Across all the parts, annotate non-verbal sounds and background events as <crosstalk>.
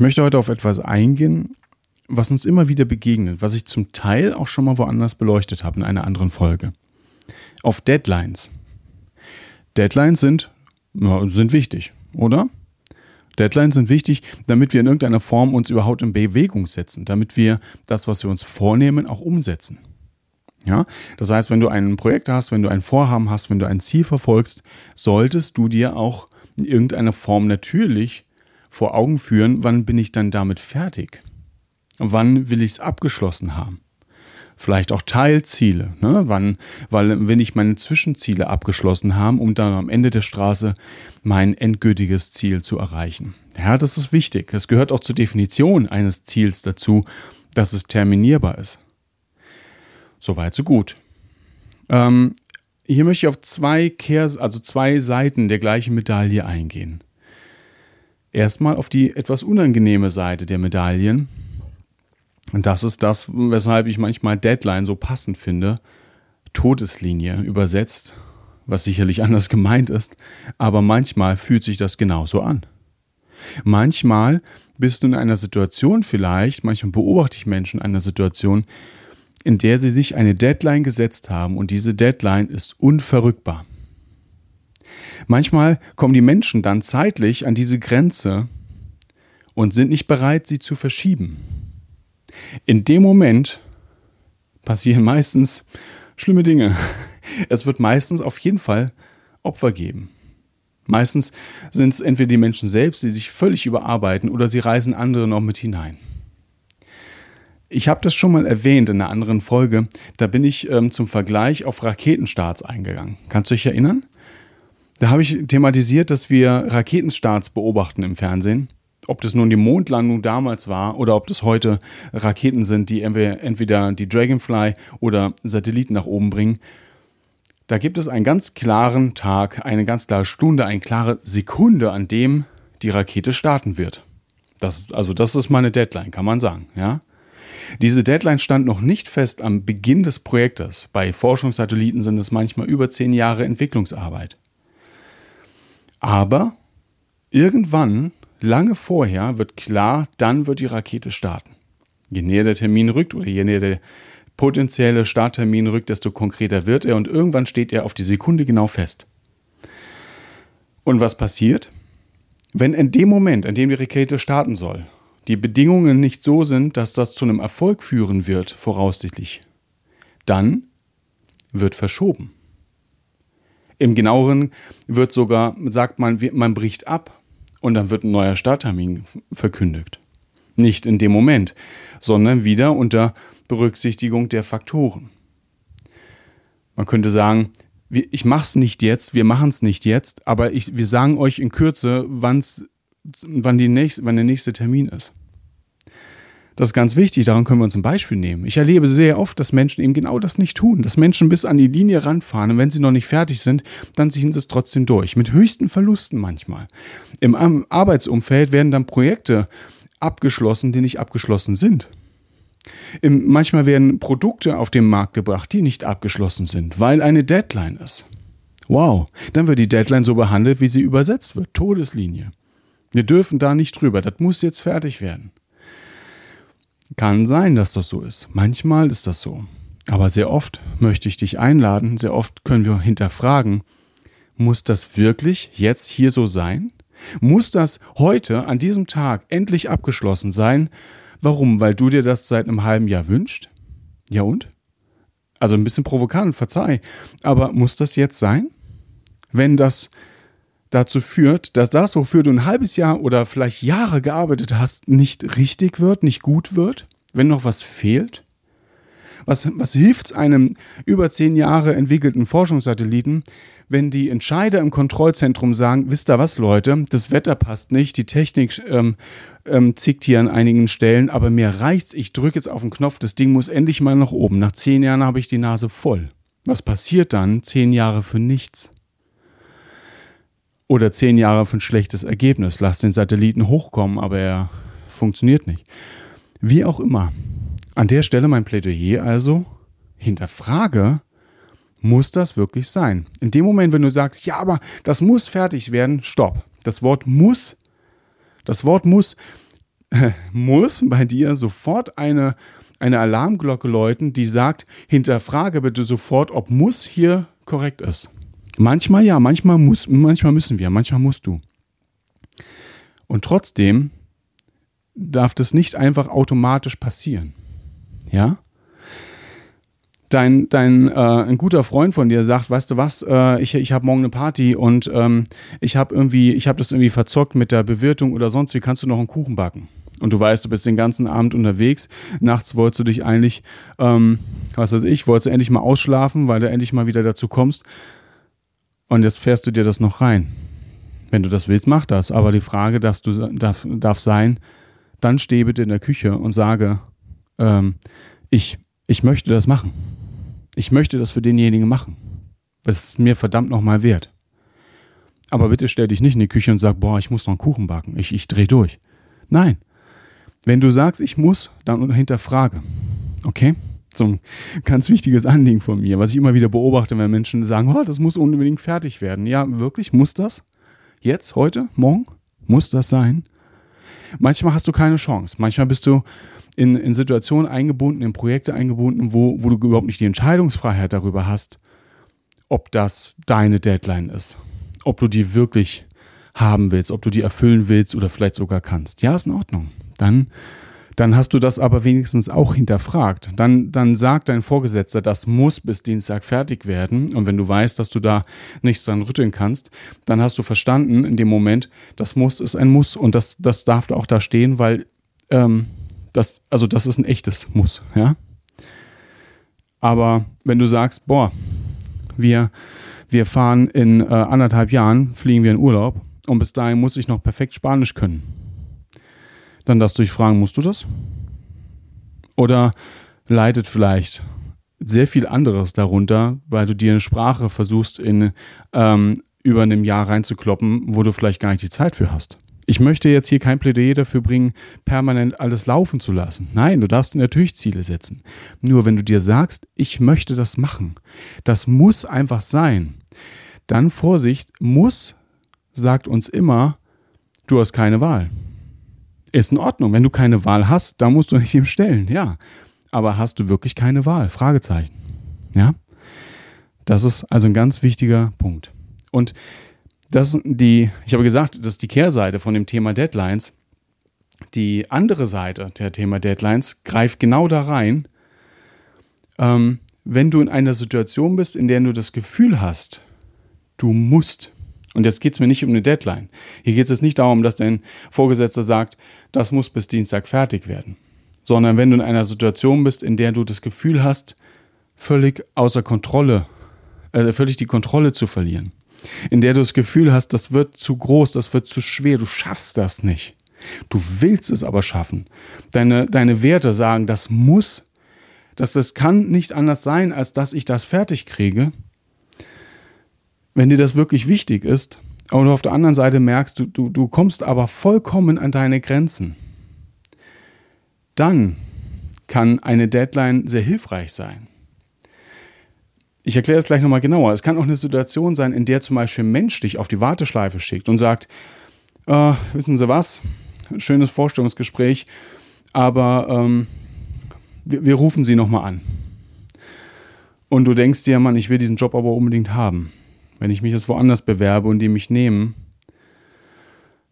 Ich möchte heute auf etwas eingehen, was uns immer wieder begegnet, was ich zum Teil auch schon mal woanders beleuchtet habe in einer anderen Folge. Auf Deadlines. Deadlines sind, ja, sind wichtig, oder? Deadlines sind wichtig, damit wir in irgendeiner Form uns überhaupt in Bewegung setzen, damit wir das, was wir uns vornehmen, auch umsetzen. Ja, das heißt, wenn du ein Projekt hast, wenn du ein Vorhaben hast, wenn du ein Ziel verfolgst, solltest du dir auch in irgendeiner Form natürlich vor Augen führen, wann bin ich dann damit fertig? Wann will ich es abgeschlossen haben? Vielleicht auch Teilziele, ne? wann, weil wenn ich meine Zwischenziele abgeschlossen habe, um dann am Ende der Straße mein endgültiges Ziel zu erreichen. Ja, das ist wichtig. Es gehört auch zur Definition eines Ziels dazu, dass es terminierbar ist. Soweit, so gut. Ähm, hier möchte ich auf zwei Kehrs, also zwei Seiten der gleichen Medaille eingehen erstmal auf die etwas unangenehme Seite der Medaillen. Und das ist das, weshalb ich manchmal Deadline so passend finde. Todeslinie übersetzt, was sicherlich <laughs> anders gemeint ist, aber manchmal fühlt sich das genauso an. Manchmal bist du in einer Situation vielleicht, manchmal beobachte ich Menschen in einer Situation, in der sie sich eine Deadline gesetzt haben und diese Deadline ist unverrückbar. Manchmal kommen die Menschen dann zeitlich an diese Grenze und sind nicht bereit, sie zu verschieben. In dem Moment passieren meistens schlimme Dinge. Es wird meistens auf jeden Fall Opfer geben. Meistens sind es entweder die Menschen selbst, die sich völlig überarbeiten, oder sie reißen andere noch mit hinein. Ich habe das schon mal erwähnt in einer anderen Folge. Da bin ich ähm, zum Vergleich auf Raketenstarts eingegangen. Kannst du dich erinnern? Da habe ich thematisiert, dass wir Raketenstarts beobachten im Fernsehen. Ob das nun die Mondlandung damals war oder ob das heute Raketen sind, die entweder die Dragonfly oder Satelliten nach oben bringen. Da gibt es einen ganz klaren Tag, eine ganz klare Stunde, eine klare Sekunde, an dem die Rakete starten wird. Das, also das ist meine Deadline, kann man sagen, ja. Diese Deadline stand noch nicht fest am Beginn des Projektes. Bei Forschungssatelliten sind es manchmal über zehn Jahre Entwicklungsarbeit. Aber irgendwann, lange vorher, wird klar, dann wird die Rakete starten. Je näher der Termin rückt oder je näher der potenzielle Starttermin rückt, desto konkreter wird er und irgendwann steht er auf die Sekunde genau fest. Und was passiert? Wenn in dem Moment, in dem die Rakete starten soll, die Bedingungen nicht so sind, dass das zu einem Erfolg führen wird, voraussichtlich, dann wird verschoben. Im genaueren wird sogar, sagt man, man bricht ab und dann wird ein neuer Starttermin verkündigt. Nicht in dem Moment, sondern wieder unter Berücksichtigung der Faktoren. Man könnte sagen, ich mache es nicht jetzt, wir machen es nicht jetzt, aber ich, wir sagen euch in Kürze, wann's, wann, die nächste, wann der nächste Termin ist. Das ist ganz wichtig, daran können wir uns ein Beispiel nehmen. Ich erlebe sehr oft, dass Menschen eben genau das nicht tun, dass Menschen bis an die Linie ranfahren und wenn sie noch nicht fertig sind, dann ziehen sie es trotzdem durch, mit höchsten Verlusten manchmal. Im Arbeitsumfeld werden dann Projekte abgeschlossen, die nicht abgeschlossen sind. Im, manchmal werden Produkte auf den Markt gebracht, die nicht abgeschlossen sind, weil eine Deadline ist. Wow, dann wird die Deadline so behandelt, wie sie übersetzt wird. Todeslinie. Wir dürfen da nicht drüber. Das muss jetzt fertig werden. Kann sein, dass das so ist. Manchmal ist das so. Aber sehr oft möchte ich dich einladen, sehr oft können wir hinterfragen, muss das wirklich jetzt hier so sein? Muss das heute, an diesem Tag, endlich abgeschlossen sein? Warum? Weil du dir das seit einem halben Jahr wünschst? Ja und? Also ein bisschen provokant, verzeih. Aber muss das jetzt sein? Wenn das dazu führt, dass das, wofür du ein halbes Jahr oder vielleicht Jahre gearbeitet hast, nicht richtig wird, nicht gut wird, wenn noch was fehlt? Was, was hilft einem über zehn Jahre entwickelten Forschungssatelliten, wenn die Entscheider im Kontrollzentrum sagen, wisst ihr was, Leute, das Wetter passt nicht, die Technik ähm, ähm, zickt hier an einigen Stellen, aber mir reicht's, ich drücke jetzt auf den Knopf, das Ding muss endlich mal nach oben. Nach zehn Jahren habe ich die Nase voll. Was passiert dann? Zehn Jahre für nichts. Oder zehn Jahre für ein schlechtes Ergebnis. Lass den Satelliten hochkommen, aber er funktioniert nicht. Wie auch immer. An der Stelle mein Plädoyer also, hinterfrage, muss das wirklich sein? In dem Moment, wenn du sagst, ja, aber das muss fertig werden, stopp. Das Wort muss, das Wort muss, äh, <laughs> muss bei dir sofort eine, eine Alarmglocke läuten, die sagt, hinterfrage bitte sofort, ob muss hier korrekt ist. Manchmal ja, manchmal muss, manchmal müssen wir, manchmal musst du. Und trotzdem darf das nicht einfach automatisch passieren. Ja? dein, dein äh, ein guter Freund von dir sagt, weißt du was, äh, ich, ich habe morgen eine Party und ähm, ich habe irgendwie, ich habe das irgendwie verzockt mit der Bewirtung oder sonst, wie kannst du noch einen Kuchen backen? Und du weißt, du bist den ganzen Abend unterwegs. Nachts wolltest du dich eigentlich, ähm, was weiß ich, wolltest du endlich mal ausschlafen, weil du endlich mal wieder dazu kommst. Und jetzt fährst du dir das noch rein. Wenn du das willst, mach das. Aber die Frage darfst du, darf, darf sein, dann steh bitte in der Küche und sage, ähm, ich, ich möchte das machen ich möchte das für denjenigen machen. Das ist mir verdammt nochmal wert. Aber bitte stell dich nicht in die Küche und sag, boah, ich muss noch einen Kuchen backen. Ich, ich drehe durch. Nein. Wenn du sagst, ich muss, dann hinterfrage. Okay? So ein ganz wichtiges Anliegen von mir, was ich immer wieder beobachte, wenn Menschen sagen, oh, das muss unbedingt fertig werden. Ja, wirklich? Muss das? Jetzt? Heute? Morgen? Muss das sein? Manchmal hast du keine Chance. Manchmal bist du in, in Situationen eingebunden, in Projekte eingebunden, wo, wo du überhaupt nicht die Entscheidungsfreiheit darüber hast, ob das deine Deadline ist. Ob du die wirklich haben willst, ob du die erfüllen willst oder vielleicht sogar kannst. Ja, ist in Ordnung. Dann, dann hast du das aber wenigstens auch hinterfragt. Dann, dann sagt dein Vorgesetzter, das muss bis Dienstag fertig werden. Und wenn du weißt, dass du da nichts dran rütteln kannst, dann hast du verstanden in dem Moment, das muss ist ein Muss und das, das darf auch da stehen, weil ähm, das, also das ist ein echtes Muss, ja. Aber wenn du sagst, boah, wir, wir fahren in äh, anderthalb Jahren, fliegen wir in Urlaub und bis dahin muss ich noch perfekt Spanisch können, dann darfst du dich fragen, musst du das? Oder leidet vielleicht sehr viel anderes darunter, weil du dir eine Sprache versuchst, in ähm, über einem Jahr reinzukloppen, wo du vielleicht gar nicht die Zeit für hast. Ich möchte jetzt hier kein Plädoyer dafür bringen, permanent alles laufen zu lassen. Nein, du darfst natürlich Ziele setzen. Nur wenn du dir sagst, ich möchte das machen, das muss einfach sein, dann Vorsicht, muss sagt uns immer, du hast keine Wahl. Ist in Ordnung, wenn du keine Wahl hast, dann musst du nicht ihm stellen, ja. Aber hast du wirklich keine Wahl? Fragezeichen. Ja? Das ist also ein ganz wichtiger Punkt. Und das die, ich habe gesagt, das ist die Kehrseite von dem Thema Deadlines. Die andere Seite der Thema Deadlines greift genau da rein, ähm, wenn du in einer Situation bist, in der du das Gefühl hast, du musst. Und jetzt geht es mir nicht um eine Deadline. Hier geht es nicht darum, dass dein Vorgesetzter sagt, das muss bis Dienstag fertig werden. Sondern wenn du in einer Situation bist, in der du das Gefühl hast, völlig außer Kontrolle, äh, völlig die Kontrolle zu verlieren in der du das Gefühl hast, das wird zu groß, das wird zu schwer, du schaffst das nicht. Du willst es aber schaffen. Deine, deine Werte sagen, das muss, dass das kann nicht anders sein, als dass ich das fertig kriege. Wenn dir das wirklich wichtig ist, und du auf der anderen Seite merkst, du, du, du kommst aber vollkommen an deine Grenzen, dann kann eine Deadline sehr hilfreich sein. Ich erkläre es gleich nochmal genauer. Es kann auch eine Situation sein, in der zum Beispiel ein Mensch dich auf die Warteschleife schickt und sagt, äh, wissen Sie was, schönes Vorstellungsgespräch, aber ähm, wir, wir rufen Sie nochmal an. Und du denkst dir, Mann, ich will diesen Job aber unbedingt haben. Wenn ich mich jetzt woanders bewerbe und die mich nehmen,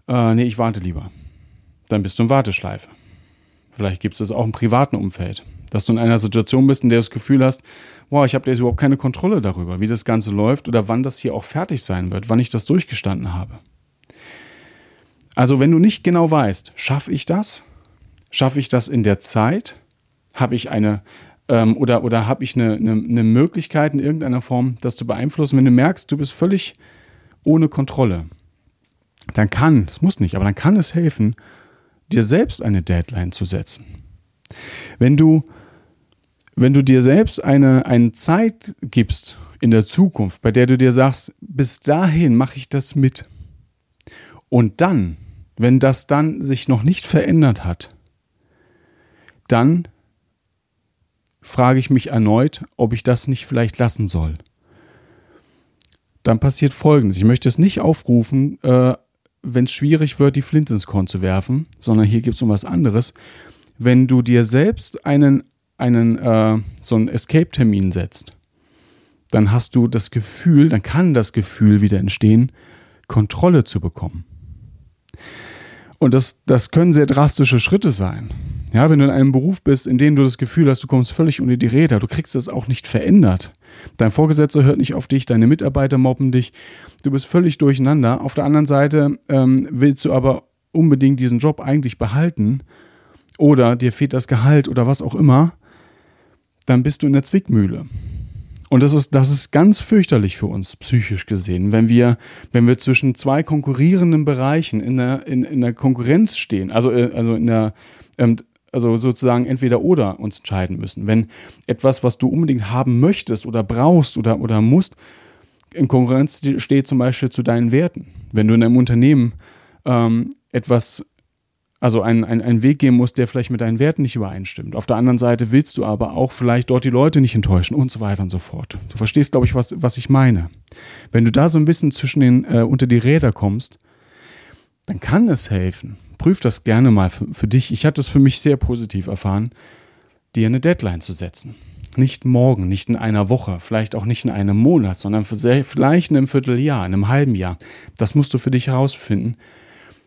äh, nee, ich warte lieber. Dann bist du in Warteschleife. Vielleicht gibt es das auch im privaten Umfeld. Dass du in einer Situation bist, in der du das Gefühl hast, boah, ich habe jetzt überhaupt keine Kontrolle darüber, wie das Ganze läuft oder wann das hier auch fertig sein wird, wann ich das durchgestanden habe. Also wenn du nicht genau weißt, schaffe ich das? Schaffe ich das in der Zeit? Habe ich eine, ähm, oder, oder habe ich eine, eine, eine Möglichkeit in irgendeiner Form, das zu beeinflussen? Wenn du merkst, du bist völlig ohne Kontrolle, dann kann, es muss nicht, aber dann kann es helfen, dir selbst eine Deadline zu setzen. Wenn du, wenn du dir selbst eine, eine Zeit gibst in der Zukunft, bei der du dir sagst, bis dahin mache ich das mit. Und dann, wenn das dann sich noch nicht verändert hat, dann frage ich mich erneut, ob ich das nicht vielleicht lassen soll. Dann passiert Folgendes. Ich möchte es nicht aufrufen, äh, wenn es schwierig wird, die Flint ins Korn zu werfen, sondern hier gibt es um was anderes. Wenn du dir selbst einen, einen äh, so einen Escape-Termin setzt, dann hast du das Gefühl, dann kann das Gefühl wieder entstehen, Kontrolle zu bekommen. Und das, das können sehr drastische Schritte sein. Ja, wenn du in einem Beruf bist, in dem du das Gefühl hast, du kommst völlig unter die Räder, du kriegst das auch nicht verändert. Dein Vorgesetzter hört nicht auf dich, deine Mitarbeiter mobben dich, du bist völlig durcheinander. Auf der anderen Seite ähm, willst du aber unbedingt diesen Job eigentlich behalten oder dir fehlt das Gehalt oder was auch immer, dann bist du in der Zwickmühle. Und das ist, das ist ganz fürchterlich für uns, psychisch gesehen, wenn wir, wenn wir zwischen zwei konkurrierenden Bereichen in der, in, in der Konkurrenz stehen, also, äh, also in der, ähm, also sozusagen entweder oder uns entscheiden müssen. Wenn etwas, was du unbedingt haben möchtest oder brauchst oder, oder musst, in Konkurrenz steht zum Beispiel zu deinen Werten. Wenn du in einem Unternehmen ähm, etwas, also einen, einen Weg gehen musst, der vielleicht mit deinen Werten nicht übereinstimmt. Auf der anderen Seite willst du aber auch vielleicht dort die Leute nicht enttäuschen und so weiter und so fort. Du verstehst, glaube ich, was, was ich meine. Wenn du da so ein bisschen zwischen den, äh, unter die Räder kommst, dann kann es helfen, prüf das gerne mal für, für dich. Ich hatte es für mich sehr positiv erfahren, dir eine Deadline zu setzen. Nicht morgen, nicht in einer Woche, vielleicht auch nicht in einem Monat, sondern vielleicht in einem Vierteljahr, in einem halben Jahr. Das musst du für dich herausfinden,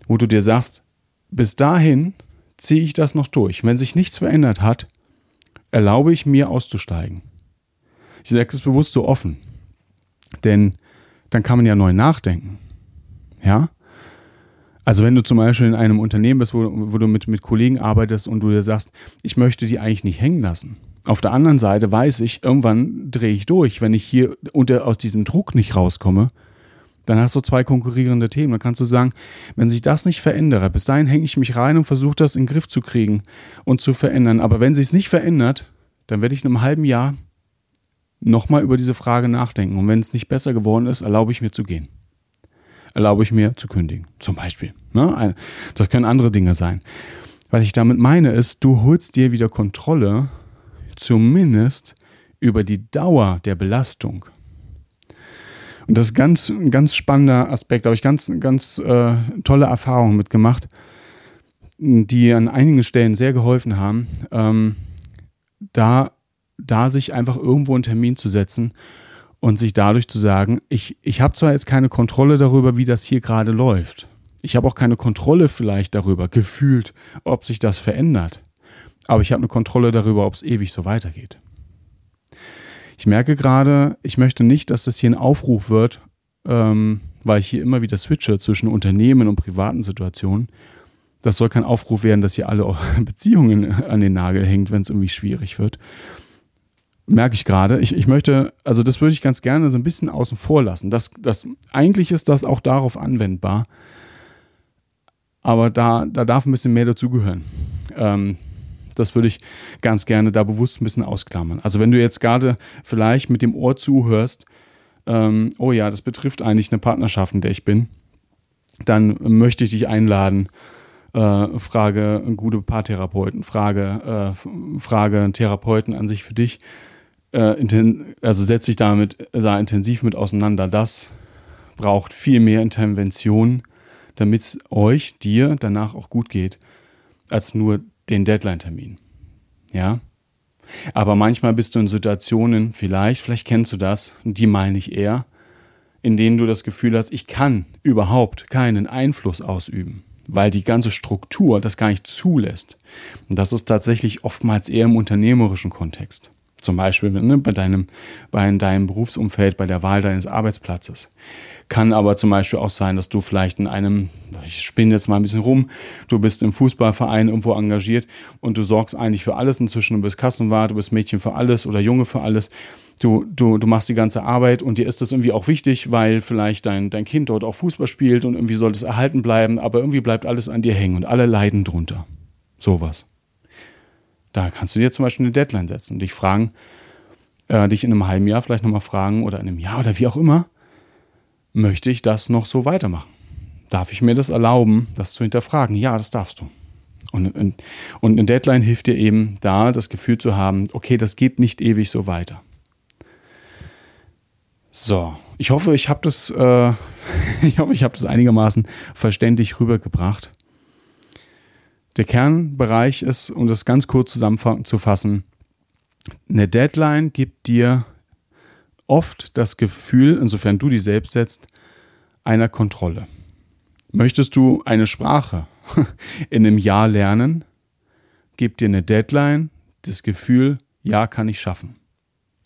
wo du dir sagst, bis dahin ziehe ich das noch durch. Wenn sich nichts verändert hat, erlaube ich mir auszusteigen. Ich sage es bewusst so offen, denn dann kann man ja neu nachdenken. Ja? Also wenn du zum Beispiel in einem Unternehmen bist, wo, wo du mit, mit Kollegen arbeitest und du dir sagst, ich möchte die eigentlich nicht hängen lassen. Auf der anderen Seite weiß ich, irgendwann drehe ich durch. Wenn ich hier unter, aus diesem Druck nicht rauskomme, dann hast du zwei konkurrierende Themen. Dann kannst du sagen, wenn sich das nicht verändert, bis dahin hänge ich mich rein und versuche das in den Griff zu kriegen und zu verändern. Aber wenn sich es nicht verändert, dann werde ich in einem halben Jahr nochmal über diese Frage nachdenken. Und wenn es nicht besser geworden ist, erlaube ich mir zu gehen erlaube ich mir zu kündigen. Zum Beispiel. Ne? Das können andere Dinge sein. Was ich damit meine ist, du holst dir wieder Kontrolle, zumindest über die Dauer der Belastung. Das ist ganz, ein ganz spannender Aspekt. Da habe ich ganz, ganz äh, tolle Erfahrungen mitgemacht, die an einigen Stellen sehr geholfen haben, ähm, da, da sich einfach irgendwo einen Termin zu setzen und sich dadurch zu sagen, ich, ich habe zwar jetzt keine Kontrolle darüber, wie das hier gerade läuft. Ich habe auch keine Kontrolle vielleicht darüber, gefühlt, ob sich das verändert. Aber ich habe eine Kontrolle darüber, ob es ewig so weitergeht. Ich merke gerade, ich möchte nicht, dass das hier ein Aufruf wird, ähm, weil ich hier immer wieder switche zwischen Unternehmen und privaten Situationen. Das soll kein Aufruf werden, dass hier alle <laughs> Beziehungen an den Nagel hängt, wenn es irgendwie schwierig wird, merke ich gerade. Ich, ich möchte, also das würde ich ganz gerne so ein bisschen außen vor lassen. Das, das, eigentlich ist das auch darauf anwendbar. Aber da, da darf ein bisschen mehr dazugehören. Ähm, das würde ich ganz gerne da bewusst ein bisschen ausklammern. Also wenn du jetzt gerade vielleicht mit dem Ohr zuhörst, ähm, oh ja, das betrifft eigentlich eine Partnerschaft, in der ich bin, dann möchte ich dich einladen, äh, frage gute Paartherapeuten, frage, äh, frage Therapeuten an sich für dich, äh, also setzt sich damit sehr intensiv mit auseinander. Das braucht viel mehr Intervention, damit es euch, dir danach auch gut geht, als nur den Deadline-Termin. Ja? Aber manchmal bist du in Situationen, vielleicht, vielleicht kennst du das, die meine ich eher, in denen du das Gefühl hast, ich kann überhaupt keinen Einfluss ausüben, weil die ganze Struktur das gar nicht zulässt. Und das ist tatsächlich oftmals eher im unternehmerischen Kontext. Zum Beispiel ne, bei, deinem, bei deinem Berufsumfeld, bei der Wahl deines Arbeitsplatzes. Kann aber zum Beispiel auch sein, dass du vielleicht in einem, ich spinne jetzt mal ein bisschen rum, du bist im Fußballverein irgendwo engagiert und du sorgst eigentlich für alles inzwischen. Du bist Kassenwart, du bist Mädchen für alles oder Junge für alles. Du, du, du machst die ganze Arbeit und dir ist das irgendwie auch wichtig, weil vielleicht dein, dein Kind dort auch Fußball spielt und irgendwie soll es erhalten bleiben, aber irgendwie bleibt alles an dir hängen und alle leiden drunter. Sowas. Da kannst du dir zum Beispiel eine Deadline setzen und dich fragen, äh, dich in einem halben Jahr vielleicht nochmal fragen oder in einem Jahr oder wie auch immer, möchte ich das noch so weitermachen? Darf ich mir das erlauben, das zu hinterfragen? Ja, das darfst du. Und, und, und eine Deadline hilft dir eben da, das Gefühl zu haben, okay, das geht nicht ewig so weiter. So, ich hoffe, ich habe das, äh, <laughs> ich hoffe, ich habe das einigermaßen verständlich rübergebracht. Der Kernbereich ist, um das ganz kurz zusammenzufassen, eine Deadline gibt dir oft das Gefühl, insofern du die selbst setzt, einer Kontrolle. Möchtest du eine Sprache <laughs> in einem Jahr lernen, gibt dir eine Deadline das Gefühl, ja, kann ich schaffen.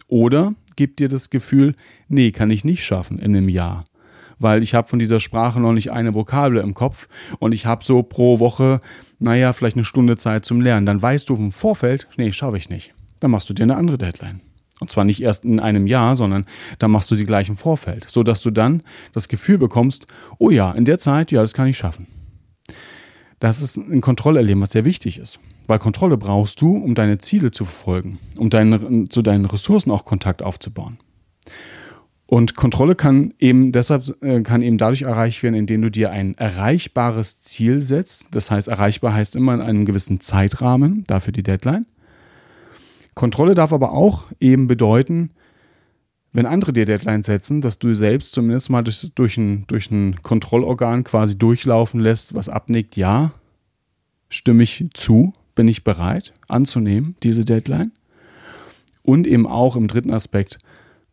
Oder gibt dir das Gefühl, nee, kann ich nicht schaffen in einem Jahr weil ich habe von dieser Sprache noch nicht eine Vokabel im Kopf und ich habe so pro Woche, naja, vielleicht eine Stunde Zeit zum Lernen. Dann weißt du im Vorfeld, nee, schaffe ich nicht. Dann machst du dir eine andere Deadline. Und zwar nicht erst in einem Jahr, sondern dann machst du sie gleich im Vorfeld, sodass du dann das Gefühl bekommst, oh ja, in der Zeit, ja, das kann ich schaffen. Das ist ein Kontrollerleben, was sehr wichtig ist. Weil Kontrolle brauchst du, um deine Ziele zu verfolgen, um deine, zu deinen Ressourcen auch Kontakt aufzubauen. Und Kontrolle kann eben deshalb äh, kann eben dadurch erreicht werden, indem du dir ein erreichbares Ziel setzt. Das heißt, erreichbar heißt immer in einem gewissen Zeitrahmen, dafür die Deadline. Kontrolle darf aber auch eben bedeuten, wenn andere dir Deadlines setzen, dass du selbst zumindest mal durch, durch, ein, durch ein Kontrollorgan quasi durchlaufen lässt, was abnickt, ja, stimme ich zu, bin ich bereit anzunehmen, diese Deadline. Und eben auch im dritten Aspekt,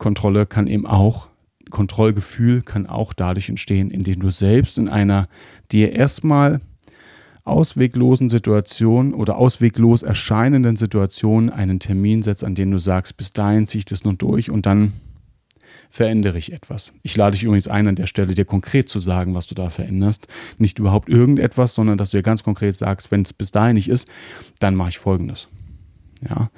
Kontrolle kann eben auch, Kontrollgefühl kann auch dadurch entstehen, indem du selbst in einer dir erstmal ausweglosen Situation oder ausweglos erscheinenden Situation einen Termin setzt, an dem du sagst, bis dahin ziehe ich das nur durch und dann verändere ich etwas. Ich lade dich übrigens ein, an der Stelle dir konkret zu sagen, was du da veränderst. Nicht überhaupt irgendetwas, sondern dass du dir ganz konkret sagst, wenn es bis dahin nicht ist, dann mache ich Folgendes. Ja.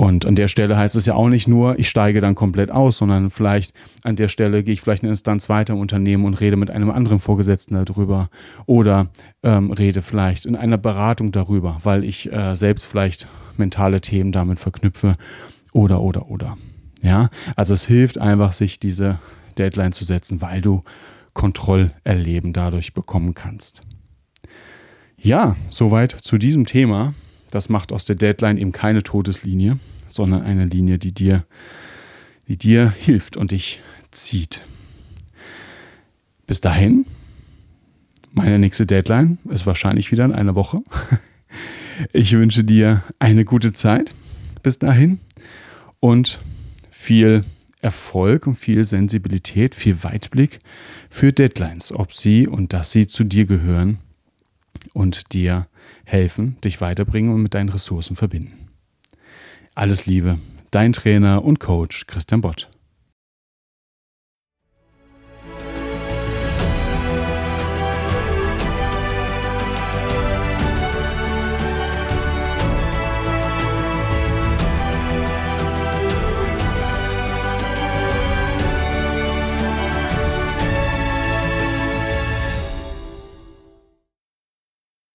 Und an der Stelle heißt es ja auch nicht nur, ich steige dann komplett aus, sondern vielleicht an der Stelle gehe ich vielleicht eine Instanz weiter im Unternehmen und rede mit einem anderen Vorgesetzten darüber oder ähm, rede vielleicht in einer Beratung darüber, weil ich äh, selbst vielleicht mentale Themen damit verknüpfe oder oder oder. Ja, also es hilft einfach, sich diese Deadline zu setzen, weil du Kontrollerleben dadurch bekommen kannst. Ja, soweit zu diesem Thema. Das macht aus der Deadline eben keine Todeslinie, sondern eine Linie, die dir, die dir hilft und dich zieht. Bis dahin, meine nächste Deadline ist wahrscheinlich wieder in einer Woche. <laughs> Ich wünsche dir eine gute Zeit bis dahin und viel Erfolg und viel Sensibilität, viel Weitblick für Deadlines, ob sie und dass sie zu dir gehören und dir helfen, dich weiterbringen und mit deinen Ressourcen verbinden. Alles Liebe, dein Trainer und Coach Christian Bott.